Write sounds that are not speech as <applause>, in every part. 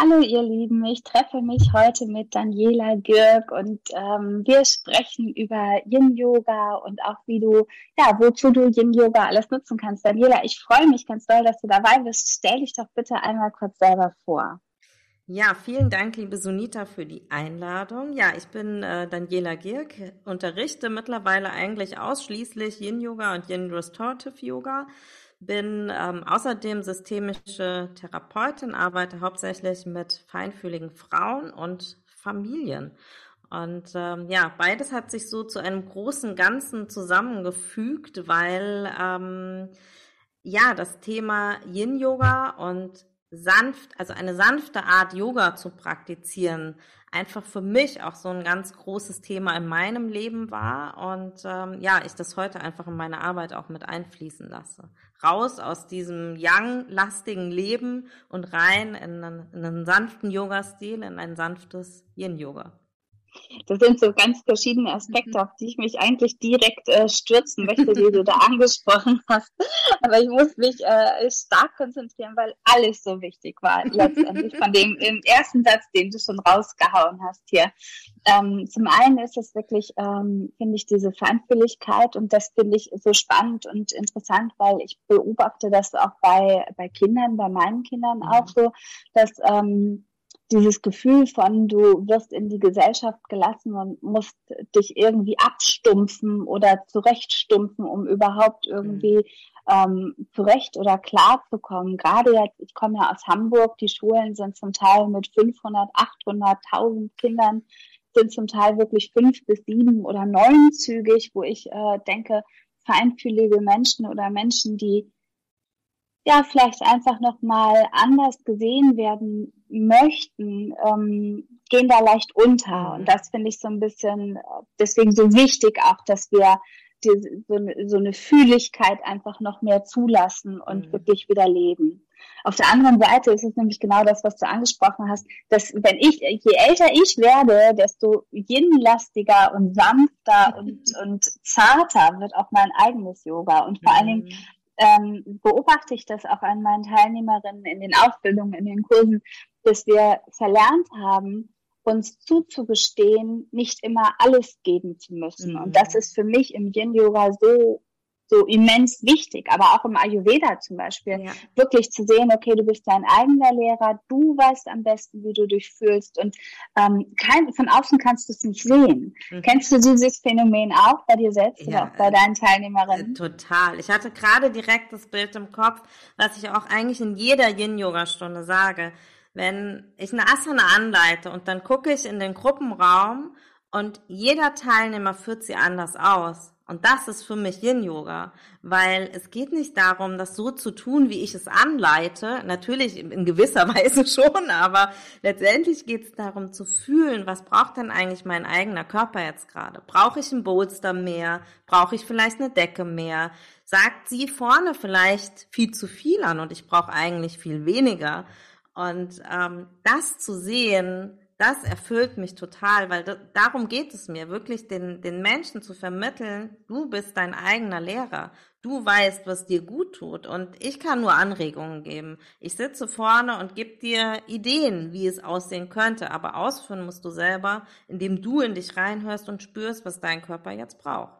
Hallo ihr Lieben, ich treffe mich heute mit Daniela Girk und ähm, wir sprechen über Yin Yoga und auch wie du, ja, wozu du Yin Yoga alles nutzen kannst. Daniela, ich freue mich ganz doll, dass du dabei bist. Stell dich doch bitte einmal kurz selber vor. Ja, vielen Dank, liebe Sunita, für die Einladung. Ja, ich bin äh, Daniela Girk, unterrichte mittlerweile eigentlich ausschließlich Yin Yoga und Yin Restorative Yoga bin ähm, außerdem systemische Therapeutin, arbeite hauptsächlich mit feinfühligen Frauen und Familien. Und ähm, ja, beides hat sich so zu einem großen Ganzen zusammengefügt, weil ähm, ja das Thema Yin Yoga und sanft, also eine sanfte Art Yoga zu praktizieren, einfach für mich auch so ein ganz großes Thema in meinem Leben war und ähm, ja, ich das heute einfach in meine Arbeit auch mit einfließen lasse. Raus aus diesem young-lastigen Leben und rein in einen, in einen sanften Yoga-Stil, in ein sanftes Yin-Yoga. Das sind so ganz verschiedene Aspekte, mhm. auf die ich mich eigentlich direkt äh, stürzen möchte, die du da <laughs> angesprochen hast. Aber ich muss mich äh, stark konzentrieren, weil alles so wichtig war letztendlich von dem <laughs> im ersten Satz, den du schon rausgehauen hast hier. Ähm, zum einen ist es wirklich, ähm, finde ich, diese Feinfühligkeit und das finde ich so spannend und interessant, weil ich beobachte das auch bei, bei Kindern, bei meinen Kindern auch mhm. so, dass ähm, dieses Gefühl von, du wirst in die Gesellschaft gelassen und musst dich irgendwie abstumpfen oder zurechtstumpfen, um überhaupt irgendwie ähm, zurecht oder klar zu kommen. Gerade jetzt, ich komme ja aus Hamburg, die Schulen sind zum Teil mit 500, 800, 1000 Kindern, sind zum Teil wirklich fünf bis sieben oder neunzügig, wo ich äh, denke, feinfühlige Menschen oder Menschen, die ja vielleicht einfach noch mal anders gesehen werden möchten, ähm, gehen da leicht unter. Und das finde ich so ein bisschen deswegen so wichtig auch, dass wir die, so, eine, so eine Fühligkeit einfach noch mehr zulassen und mhm. wirklich wieder leben. Auf der anderen Seite ist es nämlich genau das, was du angesprochen hast, dass wenn ich, je älter ich werde, desto yin-lastiger und sanfter und, <laughs> und zarter wird auch mein eigenes Yoga. Und vor mhm. allen Dingen mhm ähm, beobachte ich das auch an meinen Teilnehmerinnen in den Ausbildungen, in den Kursen, dass wir verlernt haben, uns zuzugestehen, nicht immer alles geben zu müssen. Mhm. Und das ist für mich im Yin-Yoga so so immens wichtig, aber auch im Ayurveda zum Beispiel, ja. wirklich zu sehen, okay, du bist dein eigener Lehrer, du weißt am besten, wie du dich fühlst und ähm, kein, von außen kannst du es nicht sehen. Mhm. Kennst du dieses Phänomen auch bei dir selbst ja, oder auch bei deinen Teilnehmerinnen? Äh, total. Ich hatte gerade direkt das Bild im Kopf, was ich auch eigentlich in jeder Yin-Yoga-Stunde sage. Wenn ich eine Asana anleite und dann gucke ich in den Gruppenraum und jeder Teilnehmer führt sie anders aus und das ist für mich Yin-Yoga, weil es geht nicht darum, das so zu tun, wie ich es anleite. Natürlich in gewisser <laughs> Weise schon, aber letztendlich geht es darum zu fühlen, was braucht denn eigentlich mein eigener Körper jetzt gerade? Brauche ich ein Bolster mehr? Brauche ich vielleicht eine Decke mehr? Sagt sie vorne vielleicht viel zu viel an und ich brauche eigentlich viel weniger. Und ähm, das zu sehen, das erfüllt mich total, weil darum geht es mir, wirklich den, den Menschen zu vermitteln, du bist dein eigener Lehrer. Du weißt, was dir gut tut und ich kann nur Anregungen geben. Ich sitze vorne und gebe dir Ideen, wie es aussehen könnte, aber ausführen musst du selber, indem du in dich reinhörst und spürst, was dein Körper jetzt braucht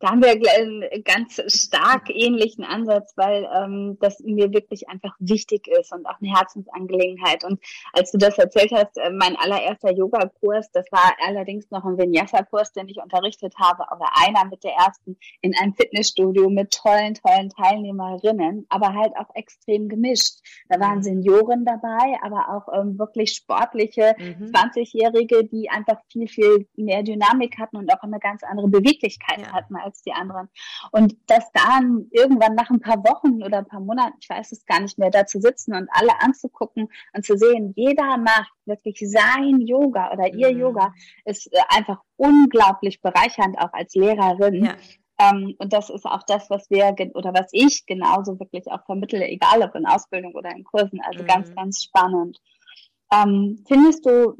da haben wir einen ganz stark ähnlichen Ansatz, weil ähm, das mir wirklich einfach wichtig ist und auch eine Herzensangelegenheit. Und als du das erzählt hast, äh, mein allererster Yoga-Kurs, das war allerdings noch ein Vinyasa-Kurs, den ich unterrichtet habe, oder einer mit der ersten in einem Fitnessstudio mit tollen, tollen Teilnehmerinnen, aber halt auch extrem gemischt. Da waren mhm. Senioren dabei, aber auch ähm, wirklich sportliche mhm. 20-Jährige, die einfach viel, viel mehr Dynamik hatten und auch eine ganz andere Beweglichkeit ja. hatten als die anderen. Und dass dann irgendwann nach ein paar Wochen oder ein paar Monaten, ich weiß es gar nicht mehr, da zu sitzen und alle anzugucken und zu sehen, jeder macht wirklich sein Yoga oder ihr mhm. Yoga, ist äh, einfach unglaublich bereichernd auch als Lehrerin. Ja. Ähm, und das ist auch das, was wir oder was ich genauso wirklich auch vermittle, egal ob in Ausbildung oder in Kursen. Also mhm. ganz, ganz spannend. Ähm, findest du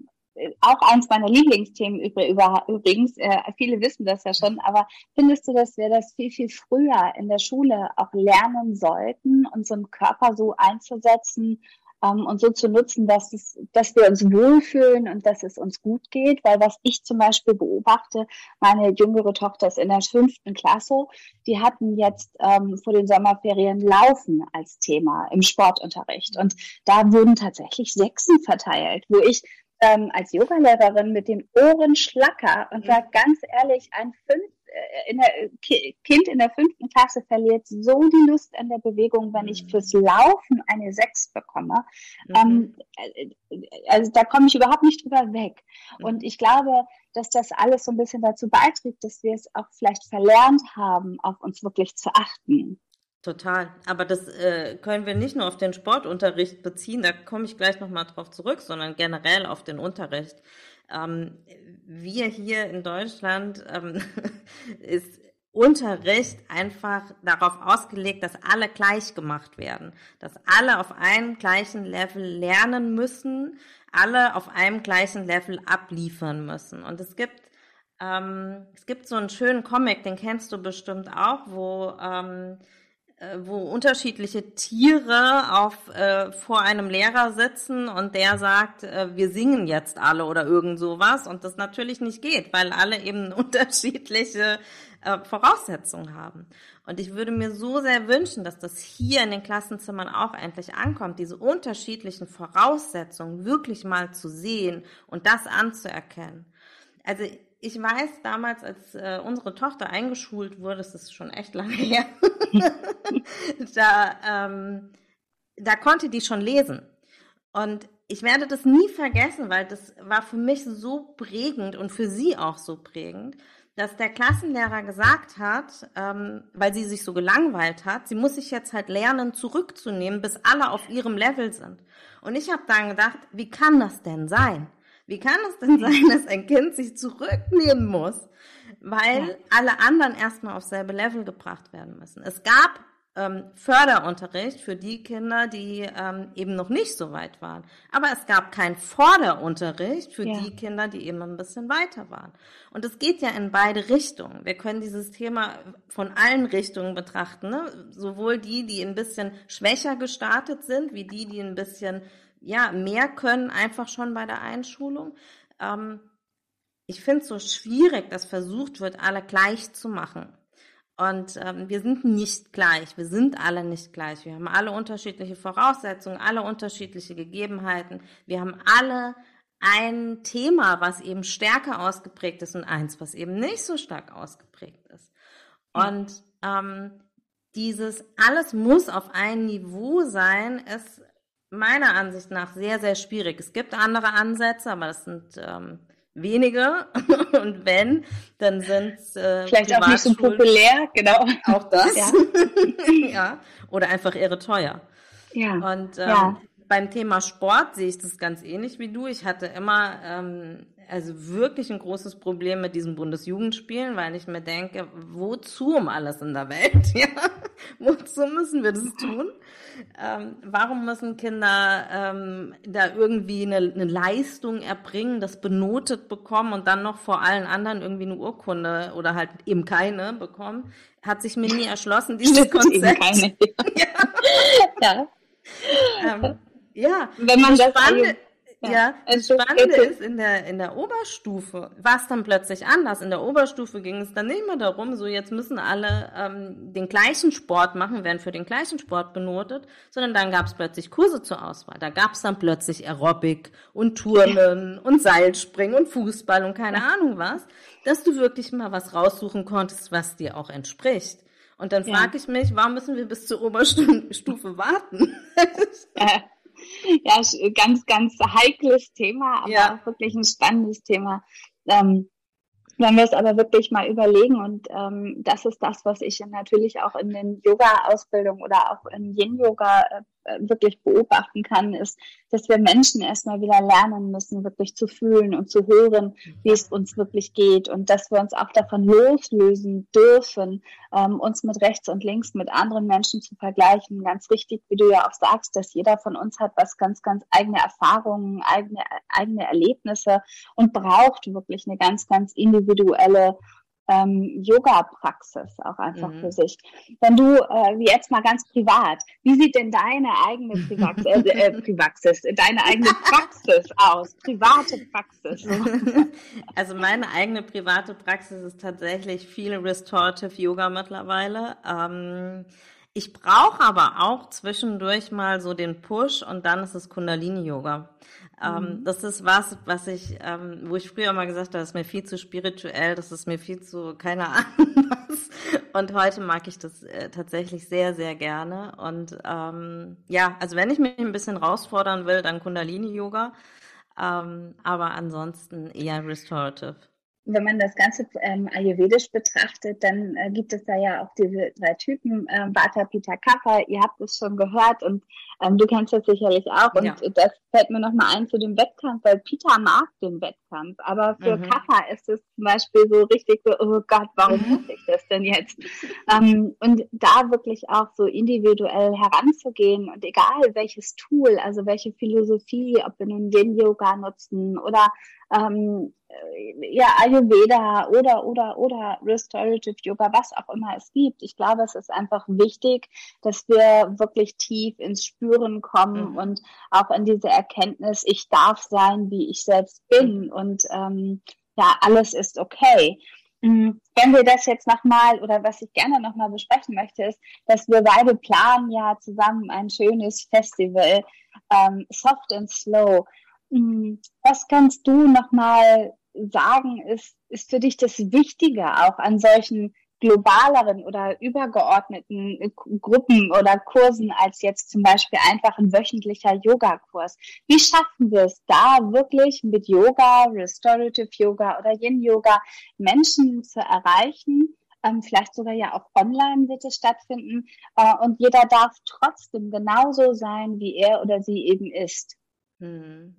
auch eins meiner Lieblingsthemen übrigens, äh, viele wissen das ja schon, aber findest du, dass wir das viel, viel früher in der Schule auch lernen sollten, unseren Körper so einzusetzen ähm, und so zu nutzen, dass, es, dass wir uns wohlfühlen und dass es uns gut geht. Weil was ich zum Beispiel beobachte, meine jüngere Tochter ist in der fünften Klasse, die hatten jetzt ähm, vor den Sommerferien Laufen als Thema im Sportunterricht. Und da wurden tatsächlich Sechsen verteilt, wo ich ähm, als Yogalehrerin mit den Ohren schlacker und sage ganz ehrlich, ein fünf äh, in der, äh, Kind in der fünften Klasse verliert so die Lust an der Bewegung, wenn ich mhm. fürs Laufen eine Sechs bekomme. Mhm. Ähm, äh, also da komme ich überhaupt nicht drüber weg. Mhm. Und ich glaube, dass das alles so ein bisschen dazu beiträgt, dass wir es auch vielleicht verlernt haben, auf uns wirklich zu achten. Total. Aber das äh, können wir nicht nur auf den Sportunterricht beziehen, da komme ich gleich nochmal drauf zurück, sondern generell auf den Unterricht. Ähm, wir hier in Deutschland ähm, <laughs> ist Unterricht einfach darauf ausgelegt, dass alle gleich gemacht werden, dass alle auf einem gleichen Level lernen müssen, alle auf einem gleichen Level abliefern müssen. Und es gibt ähm, es gibt so einen schönen Comic, den kennst du bestimmt auch, wo ähm, äh, wo unterschiedliche Tiere auf äh, vor einem Lehrer sitzen und der sagt, äh, wir singen jetzt alle oder irgend sowas und das natürlich nicht geht, weil alle eben <laughs> unterschiedliche äh, Voraussetzungen haben. Und ich würde mir so sehr wünschen, dass das hier in den Klassenzimmern auch endlich ankommt, diese unterschiedlichen Voraussetzungen wirklich mal zu sehen und das anzuerkennen. Also ich weiß damals, als äh, unsere Tochter eingeschult wurde, das ist schon echt lange <laughs> her, <laughs> da, ähm, da konnte die schon lesen. Und ich werde das nie vergessen, weil das war für mich so prägend und für sie auch so prägend, dass der Klassenlehrer gesagt hat, ähm, weil sie sich so gelangweilt hat, sie muss sich jetzt halt lernen, zurückzunehmen, bis alle auf ihrem Level sind. Und ich habe dann gedacht, wie kann das denn sein? Wie kann es denn <laughs> sein, dass ein Kind sich zurücknehmen muss, weil ja. alle anderen erstmal auf selbe Level gebracht werden müssen? Es gab ähm, Förderunterricht für die Kinder, die ähm, eben noch nicht so weit waren. Aber es gab keinen Vorderunterricht für ja. die Kinder, die eben ein bisschen weiter waren. Und es geht ja in beide Richtungen. Wir können dieses Thema von allen Richtungen betrachten. Ne? Sowohl die, die ein bisschen schwächer gestartet sind, wie die, die ein bisschen ja, mehr können einfach schon bei der Einschulung. Ähm, ich finde es so schwierig, dass versucht wird, alle gleich zu machen. Und ähm, wir sind nicht gleich, wir sind alle nicht gleich. Wir haben alle unterschiedliche Voraussetzungen, alle unterschiedliche Gegebenheiten. Wir haben alle ein Thema, was eben stärker ausgeprägt ist und eins, was eben nicht so stark ausgeprägt ist. Und ähm, dieses alles muss auf ein Niveau sein, ist meiner Ansicht nach sehr, sehr schwierig. Es gibt andere Ansätze, aber das sind ähm, wenige. <laughs> Und wenn, dann sind es äh, vielleicht auch nicht so populär, genau. Auch das. <laughs> Ja. <laughs> ja. Oder einfach irre teuer. Ja. Und ähm, ja. Beim Thema Sport sehe ich das ganz ähnlich wie du. Ich hatte immer ähm, also wirklich ein großes Problem mit diesen Bundesjugendspielen, weil ich mir denke, wozu um alles in der Welt? <laughs> Ja? wozu müssen wir das tun? Ähm, warum müssen Kinder ähm, da irgendwie eine, eine, Leistung erbringen, das benotet bekommen und dann noch vor allen anderen irgendwie eine Urkunde oder halt eben keine bekommen? Hat sich mir nie erschlossen, <laughs> dieses Konzept. Keine, <laughs> ja. ja. Ähm, ja. Wenn man das spannende, ja, ja das Spannende ist, in der, in der Oberstufe war es dann plötzlich anders. In der Oberstufe ging es dann nicht mehr darum, so jetzt müssen alle ähm, den gleichen Sport machen, werden für den gleichen Sport benotet, sondern dann gab es plötzlich Kurse zur Auswahl. Da gab es dann plötzlich Aerobic und Turnen ja. und Seilspringen und Fußball und keine ja. Ahnung was, dass du wirklich mal was raussuchen konntest, was dir auch entspricht. Und dann frage ich mich, warum müssen wir bis zur Oberstufe <laughs> warten? Ja ganz, ganz heikles Thema, aber ja. auch wirklich ein spannendes Thema. Ähm, Wenn wir es aber wirklich mal überlegen, und ähm, das ist das, was ich natürlich auch in den Yoga-Ausbildungen oder auch im Yin-Yoga äh, wirklich beobachten kann, ist, dass wir Menschen erstmal wieder lernen müssen, wirklich zu fühlen und zu hören, wie es uns wirklich geht und dass wir uns auch davon loslösen dürfen, ähm, uns mit rechts und links mit anderen Menschen zu vergleichen. Ganz richtig, wie du ja auch sagst, dass jeder von uns hat was ganz, ganz eigene Erfahrungen, eigene, eigene Erlebnisse und braucht wirklich eine ganz, ganz individuelle ähm, Yoga-Praxis auch einfach mhm. für sich. Wenn du, äh, jetzt mal ganz privat, wie sieht denn deine eigene Privax äh, äh, <laughs> Privaxis, deine eigene Praxis aus? Private Praxis. <laughs> <laughs> Also meine eigene private Praxis ist tatsächlich viel Restorative Yoga mittlerweile. Ähm, ich brauche aber auch zwischendurch mal so den Push und dann ist es Kundalini-Yoga. Ähm, mhm. das ist was, was ich, ähm, wo ich früher mal gesagt habe, das ist mir viel zu spirituell, das ist mir viel zu, keine <laughs> Ahnung was. Und heute mag ich das äh, tatsächlich sehr, sehr gerne. Und ähm, ja, also wenn ich mich ein bisschen herausfordern will, dann Kundalini-Yoga. Ähm, aber ansonsten eher restorative wenn man das Ganze ähm, ayurvedisch betrachtet, dann äh, gibt es da ja auch diese drei Typen, ähm, Vata, Pitta, Kapha. Ihr habt es schon gehört und ähm, du kennst das sicherlich auch. Und ja. das fällt mir nochmal ein zu dem Wettkampf, weil Pitta mag den Wettkampf. Aber für mhm. Kapha ist es zum Beispiel so richtig so, oh Gott, warum muss ich das denn jetzt? ähm, und da wirklich auch so individuell heranzugehen und egal welches Tool, also welche Philosophie, ob wir nun Yin-Yoga nutzen oder ähm, ja, Ayurveda oder, oder, oder Restorative Yoga, was auch immer es gibt. Ich glaube, es ist einfach wichtig, dass wir wirklich tief ins Spüren kommen mhm. und auch in diese Erkenntnis, ich darf sein, wie ich selbst bin mhm. und ähm, ja, alles ist okay. Mhm. Wenn wir das jetzt nochmal oder was ich gerne nochmal besprechen möchte, ist, dass wir beide planen ja zusammen ein schönes Festival, ähm, Soft and Slow. Mhm. Was kannst du nochmal sagen, ist, ist für dich das Wichtige auch an solchen globaleren oder übergeordneten Gruppen oder Kursen als jetzt zum Beispiel einfach ein wöchentlicher Yogakurs. Wie schaffen wir es da wirklich mit Yoga, Restorative Yoga oder Yin Yoga Menschen zu erreichen? Ähm, vielleicht sogar ja auch online wird es stattfinden. Äh, und jeder darf trotzdem genauso sein, wie er oder sie eben ist. Hm.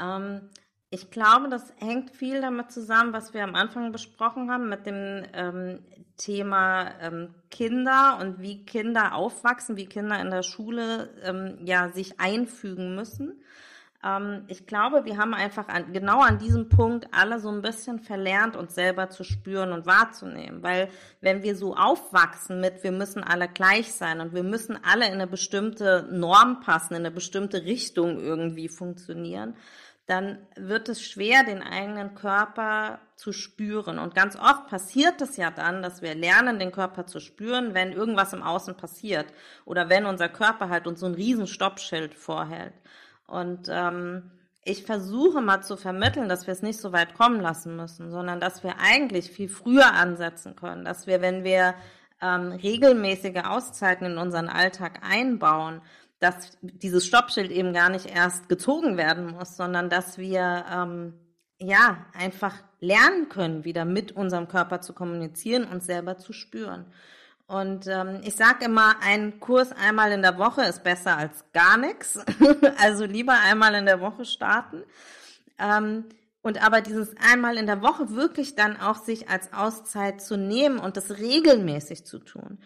Ähm, ich glaube, das hängt viel damit zusammen, was wir am Anfang besprochen haben, mit dem ähm, Thema ähm, Kinder und wie Kinder aufwachsen, wie Kinder in der Schule ähm, ja sich einfügen müssen. Ähm, ich glaube, wir haben einfach an, genau an diesem Punkt alle so ein bisschen verlernt, uns selber zu spüren und wahrzunehmen. Weil wenn wir so aufwachsen mit, wir müssen alle gleich sein und wir müssen alle in eine bestimmte Norm passen, in eine bestimmte Richtung irgendwie funktionieren, dann wird es schwer, den eigenen Körper zu spüren. Und ganz oft passiert es ja dann, dass wir lernen, den Körper zu spüren, wenn irgendwas im Außen passiert oder wenn unser Körper halt uns so ein riesen Stoppschild vorhält. Und ähm, ich versuche mal zu vermitteln, dass wir es nicht so weit kommen lassen müssen, sondern dass wir eigentlich viel früher ansetzen können, dass wir, wenn wir ähm, regelmäßige Auszeiten in unseren Alltag einbauen, dass dieses Stoppschild eben gar nicht erst gezogen werden muss, sondern dass wir ähm, ja einfach lernen können, wieder mit unserem Körper zu kommunizieren und selber zu spüren. Und ähm, ich sage immer, ein Kurs einmal in der Woche ist besser als gar nichts. <laughs> also lieber einmal in der Woche starten. Ähm, und aber dieses einmal in der Woche wirklich dann auch sich als Auszeit zu nehmen und das regelmäßig zu tun.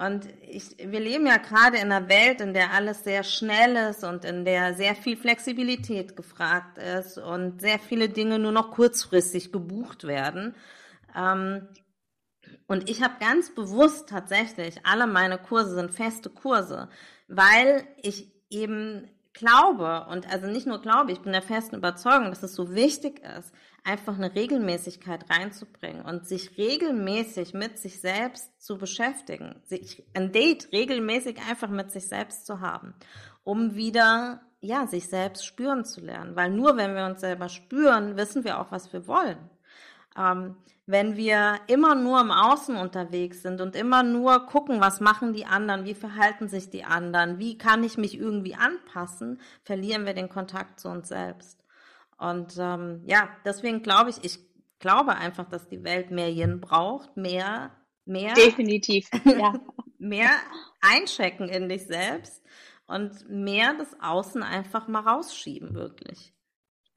Und ich, wir leben ja gerade in einer Welt, in der alles sehr schnell ist und in der sehr viel Flexibilität gefragt ist und sehr viele Dinge nur noch kurzfristig gebucht werden. Ähm, und ich habe ganz bewusst tatsächlich, alle meine Kurse sind feste Kurse, weil ich eben glaube und also nicht nur glaube, ich bin der festen Überzeugung, dass es so wichtig ist, einfach eine Regelmäßigkeit reinzubringen und sich regelmäßig mit sich selbst zu beschäftigen, sich ein Date regelmäßig einfach mit sich selbst zu haben, um wieder ja, sich selbst spüren zu lernen, weil nur wenn wir uns selber spüren, wissen wir auch, was wir wollen. Ähm, wenn wir immer nur im Außen unterwegs sind und immer nur gucken, was machen die anderen, wie verhalten sich die anderen, wie kann ich mich irgendwie anpassen, verlieren wir den Kontakt zu uns selbst. Und ähm, ja, deswegen glaube ich, ich glaube einfach, dass die Welt mehr Yin braucht, mehr, mehr. Definitiv, ja. <laughs> mehr einchecken in dich selbst und mehr das Außen einfach mal rausschieben, wirklich.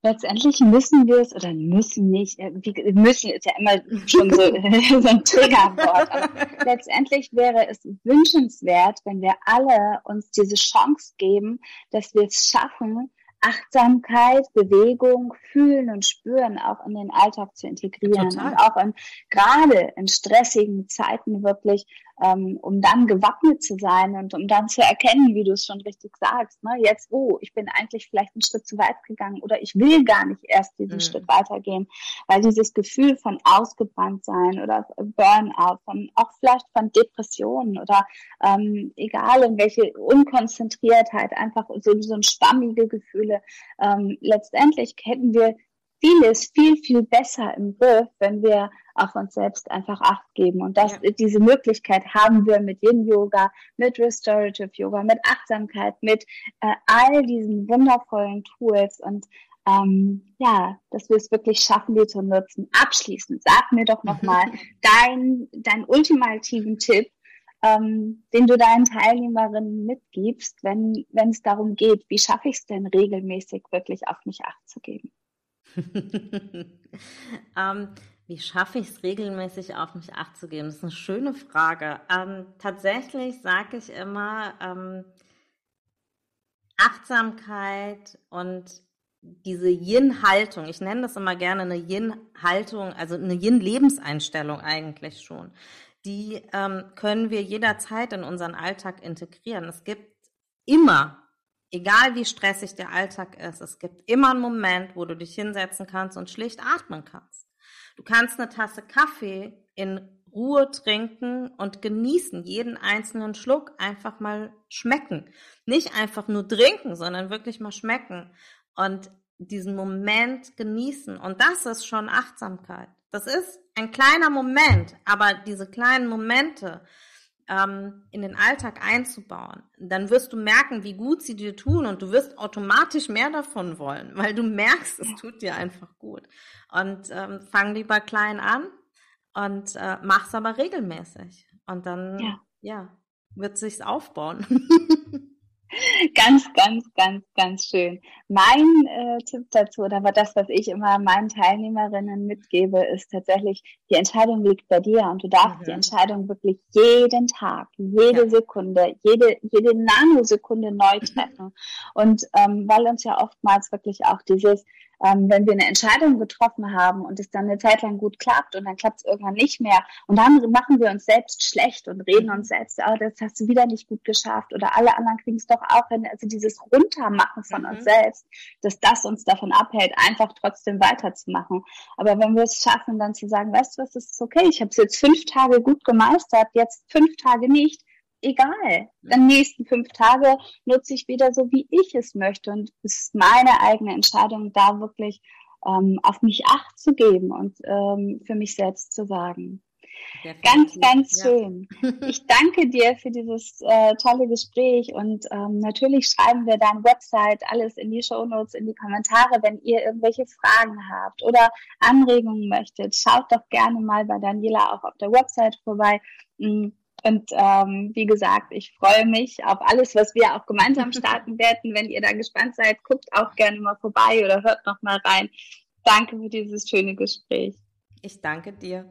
Letztendlich müssen wir es oder müssen nicht, äh, müssen ist ja immer schon so, <laughs> so ein Triggerwort, aber letztendlich wäre es wünschenswert, wenn wir alle uns diese Chance geben, dass wir es schaffen, Achtsamkeit, Bewegung, Fühlen und Spüren auch in den Alltag zu integrieren Total. und auch in, gerade in stressigen Zeiten wirklich ähm, um dann gewappnet zu sein und um dann zu erkennen, wie du es schon richtig sagst, ne, jetzt, oh, ich bin eigentlich vielleicht einen Schritt zu weit gegangen oder ich will gar nicht erst diesen mhm. Schritt weitergehen, weil dieses Gefühl von ausgebrannt sein oder Burnout, von, auch vielleicht von Depressionen oder ähm, egal in welche Unkonzentriertheit, einfach so, so ein schwammige Gefühle, ähm, letztendlich hätten wir vieles viel, viel besser im Griff, wenn wir auf uns selbst einfach Acht geben. Und das, ja. diese Möglichkeit haben wir mit Yin-Yoga, mit Restorative Yoga, mit Achtsamkeit, mit äh, all diesen wundervollen Tools und ähm, ja, dass wir es wirklich schaffen, die zu nutzen. Abschließend, sag mir doch nochmal deinen dein ultimativen Tipp, ähm, den du deinen Teilnehmerinnen mitgibst, wenn es darum geht, wie schaffe ich es denn regelmäßig wirklich auf mich Acht zu geben? <laughs> ähm, wie schaffe ich es regelmäßig auf mich acht zu geben? Das ist eine schöne Frage. Ähm, tatsächlich sage ich immer, ähm, Achtsamkeit und diese Yin-Haltung, ich nenne das immer gerne eine Yin-Haltung, also eine Yin-Lebenseinstellung eigentlich schon, die ähm, können wir jederzeit in unseren Alltag integrieren. Es gibt immer egal wie stressig der Alltag ist, es gibt immer einen Moment, wo du dich hinsetzen kannst und schlicht atmen kannst. Du kannst eine Tasse Kaffee in Ruhe trinken und genießen, jeden einzelnen Schluck einfach mal schmecken. Nicht einfach nur trinken, sondern wirklich mal schmecken und diesen Moment genießen. Und das ist schon Achtsamkeit. Das ist ein kleiner Moment, aber diese kleinen Momente, ähm, in den Alltag einzubauen, dann wirst du merken, wie gut sie dir tun und du wirst automatisch mehr davon wollen, weil du merkst, es tut dir einfach gut. Und ähm, fang lieber klein an und äh, mach's aber regelmäßig. Und dann, ja, ja wird sich's aufbauen. <laughs> <laughs> ganz, ganz, ganz, ganz schön. Mein äh, Tipp dazu, oder das, was ich immer meinen Teilnehmerinnen mitgebe, ist tatsächlich, die Entscheidung liegt bei dir und du darfst mhm. die Entscheidung wirklich jeden Tag, jede ja. Sekunde, jede, jede Nanosekunde neu treffen. Und ähm, weil uns ja oftmals wirklich auch dieses ähm, wenn wir eine Entscheidung getroffen haben und es dann eine Zeit lang gut klappt und dann klappt es irgendwann nicht mehr und dann machen wir uns selbst schlecht und reden uns selbst, oh, das hast du wieder nicht gut geschafft oder alle anderen kriegen es doch auch hin. Also dieses Runtermachen von mhm. uns selbst, dass das uns davon abhält, einfach trotzdem weiterzumachen. Aber wenn wir es schaffen, dann zu sagen, weißt du was, das ist okay, ich habe es jetzt fünf Tage gut gemeistert, jetzt fünf Tage nicht, egal. Dann nächsten fünf Tage nutze ich wieder so, wie ich es möchte. Und es ist meine eigene Entscheidung, da wirklich ähm, auf mich Acht zu geben und ähm, für mich selbst zu sagen. Ganz, ganz schön. Ja. Ich danke dir für dieses äh, tolle Gespräch und ähm, natürlich schreiben wir deine Website alles in die Show Notes, in die Kommentare, wenn ihr irgendwelche Fragen habt oder Anregungen möchtet. Schaut doch gerne mal bei Daniela auch auf der Website vorbei. Mhm und ähm, wie gesagt, ich freue mich auf alles, was wir auch gemeinsam <laughs> starten werden. Wenn ihr da gespannt seid, guckt auch gerne mal vorbei oder hört noch mal rein. Danke für dieses schöne Gespräch. Ich danke dir.